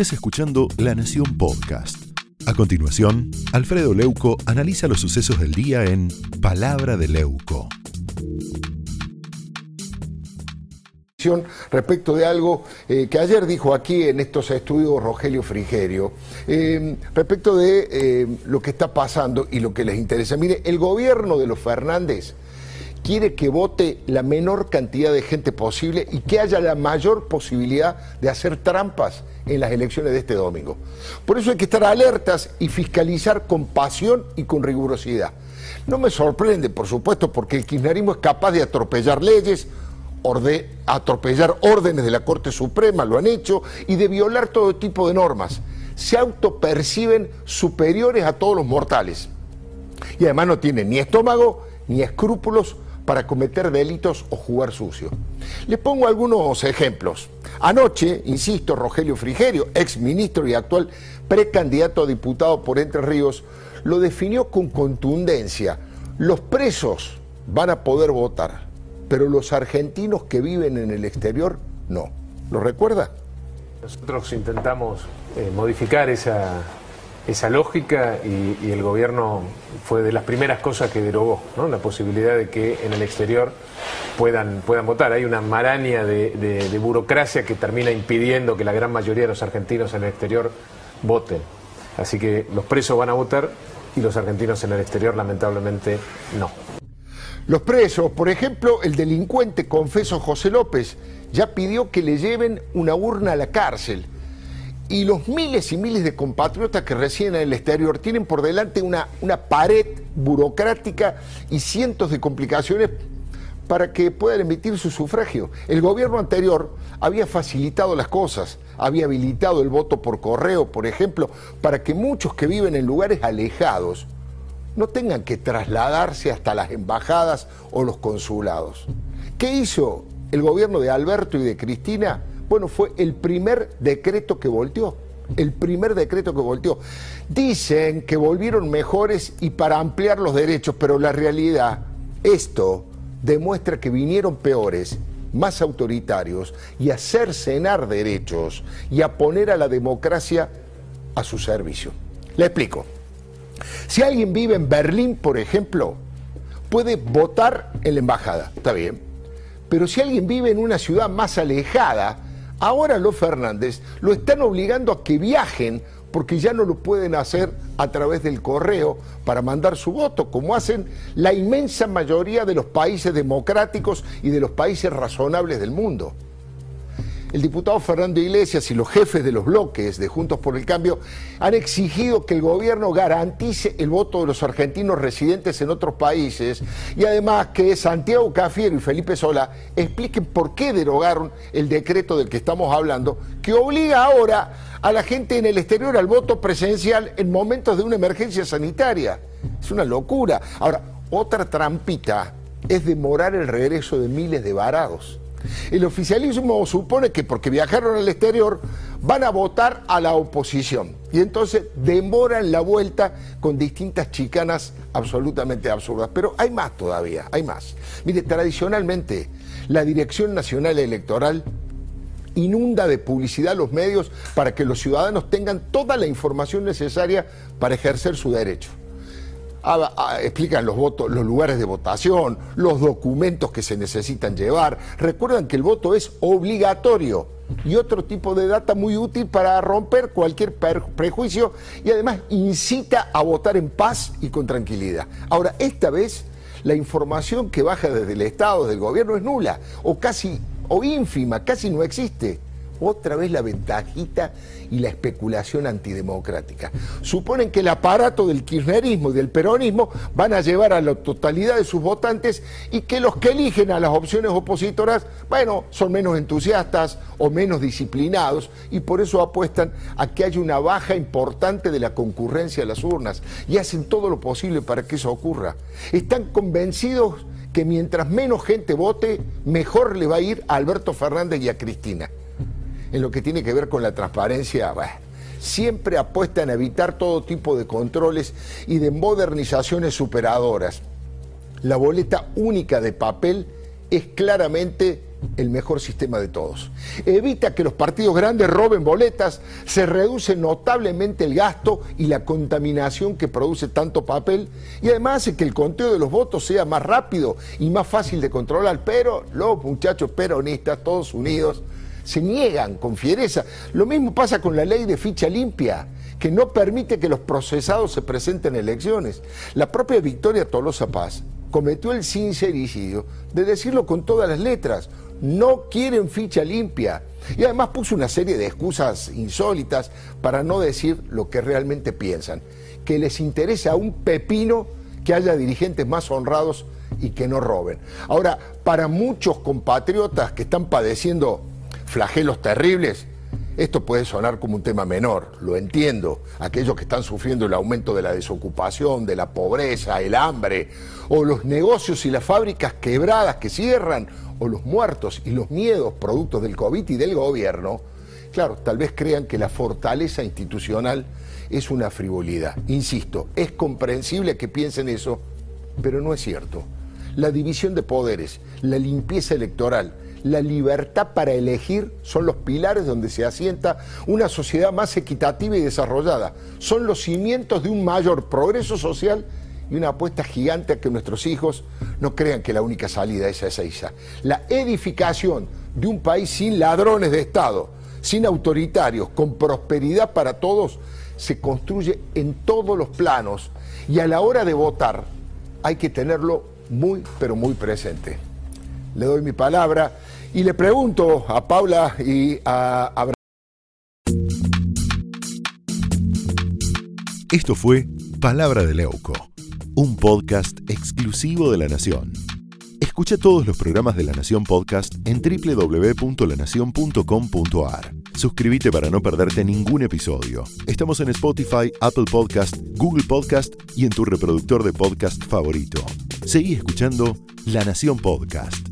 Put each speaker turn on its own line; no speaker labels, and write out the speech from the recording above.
estés escuchando La Nación Podcast. A continuación, Alfredo Leuco analiza los sucesos del día en Palabra de Leuco.
respecto de algo eh, que ayer dijo aquí en estos estudios Rogelio Frigerio, eh, respecto de eh, lo que está pasando y lo que les interesa. Mire, el gobierno de los Fernández quiere que vote la menor cantidad de gente posible y que haya la mayor posibilidad de hacer trampas en las elecciones de este domingo. Por eso hay que estar alertas y fiscalizar con pasión y con rigurosidad. No me sorprende, por supuesto, porque el kirchnerismo es capaz de atropellar leyes, atropellar órdenes de la Corte Suprema, lo han hecho, y de violar todo tipo de normas. Se autoperciben superiores a todos los mortales. Y además no tienen ni estómago ni escrúpulos para cometer delitos o jugar sucio. Les pongo algunos ejemplos. Anoche, insisto, Rogelio Frigerio, ex ministro y actual precandidato a diputado por Entre Ríos, lo definió con contundencia. Los presos van a poder votar pero los argentinos que viven en el exterior no. ¿Lo recuerda?
Nosotros intentamos eh, modificar esa, esa lógica y, el gobierno fue de las primeras cosas que derogó, ¿no? la posibilidad de que en el exterior puedan, puedan votar. Hay una maraña de, de burocracia que termina impidiendo que la gran mayoría de los argentinos en el exterior voten. Así que los presos van a votar y los argentinos en el exterior lamentablemente no.
Los presos, por ejemplo, el delincuente confeso José López ya pidió que le lleven una urna a la cárcel. Y los miles y miles de compatriotas que residen en el exterior tienen por delante una, una pared burocrática y cientos de complicaciones para que puedan emitir su sufragio. El gobierno anterior había facilitado las cosas, había habilitado el voto por correo, por ejemplo, para que muchos que viven en lugares alejados no tengan que trasladarse hasta las embajadas o los consulados. ¿Qué hizo el gobierno de Alberto y de Cristina? Bueno, fue el primer decreto que volteó. El primer decreto que volteó. Dicen que volvieron mejores y para ampliar los derechos, pero la realidad, esto demuestra que vinieron peores, más autoritarios y a cercenar derechos y a poner a la democracia a su servicio. Le explico. Si alguien vive en Berlín, por ejemplo, puede votar en la embajada, está bien. Pero si alguien vive en una ciudad más alejada, ahora los Fernández lo están obligando a que viajen porque ya no lo pueden hacer a través del correo para mandar su voto, como hacen la inmensa mayoría de los países democráticos y de los países razonables del mundo el diputado Fernando Iglesias y los jefes de los bloques de Juntos por el Cambio han exigido que el gobierno garantice el voto de los argentinos residentes en otros países y además que Santiago Cafiero y Felipe Sola expliquen por qué derogaron el decreto del que estamos hablando, que obliga ahora a la gente en el exterior al voto presencial en momentos de una emergencia sanitaria. Es una locura. Ahora, otra trampita es demorar el regreso de miles de varados. El oficialismo supone que porque viajaron al exterior van a votar a la oposición y entonces demoran la vuelta con distintas chicanas absolutamente absurdas. Pero hay más todavía, hay más. Mire, tradicionalmente la Dirección Nacional Electoral inunda de publicidad los medios para que los ciudadanos tengan toda la información necesaria para ejercer su derecho explican los votos, los lugares de votación, los documentos que se necesitan llevar. Recuerdan que el voto es obligatorio y otro tipo de data muy útil para romper cualquier prejuicio y además incita a votar en paz y con tranquilidad. Ahora, esta vez la información que baja desde el Estado, del gobierno, es nula o casi o ínfima, casi no existe otra vez la ventajita y la especulación antidemocrática. Suponen que el aparato del kirchnerismo y del peronismo van a llevar a la totalidad de sus votantes y que los que eligen a las opciones opositoras, bueno, son menos entusiastas o menos disciplinados y por eso apuestan a que haya una baja importante de la concurrencia a las urnas y hacen todo lo posible para que eso ocurra. Están convencidos que mientras menos gente vote, mejor le va a ir a Alberto Fernández y a Cristina en lo que tiene que ver con la transparencia, siempre apuesta en evitar todo tipo de controles y de modernizaciones superadoras. La boleta única de papel es claramente el mejor sistema de todos. Evita que los partidos grandes roben boletas, se reduce notablemente el gasto y la contaminación que produce tanto papel y además hace que el conteo de los votos sea más rápido y más fácil de controlar. Pero los muchachos peronistas, todos unidos, se niegan con fiereza. Lo mismo pasa con la ley de ficha limpia que no permite que los procesados se presenten en elecciones. La propia Victoria Tolosa Paz cometió el sincericidio de decirlo con todas las letras no quieren ficha limpia. Y además puso una serie de excusas insólitas para no decir lo que realmente piensan, que les interesa un pepino que haya dirigentes más honrados y que no roben. Ahora, para muchos compatriotas que están padeciendo flagelos terribles, esto puede sonar como un tema menor, lo entiendo. Aquellos que están sufriendo el aumento de la desocupación, de la pobreza, el hambre, o los negocios y las fábricas quebradas que cierran, o los muertos y los miedos productos del COVID y del gobierno, claro, tal vez crean que la fortaleza institucional es una frivolidad. Insisto, es comprensible que piensen eso, pero no es cierto. La división de poderes, la limpieza electoral, la libertad para elegir son los pilares donde se asienta una sociedad más equitativa y desarrollada. Son los cimientos de un mayor progreso social y una apuesta gigante a que nuestros hijos no crean que la única salida es esa. La edificación de un país sin ladrones de Estado, sin autoritarios, con prosperidad para todos, se construye en todos los planos y a la hora de votar hay que tenerlo muy, pero muy presente. Le doy mi palabra y le pregunto a Paula y a Abraham.
Esto fue Palabra de Leuco, un podcast exclusivo de La Nación. Escucha todos los programas de La Nación Podcast en www.lanacion.com.ar. Suscríbete para no perderte ningún episodio. Estamos en Spotify, Apple Podcast, Google Podcast y en tu reproductor de podcast favorito. Seguí escuchando La Nación Podcast.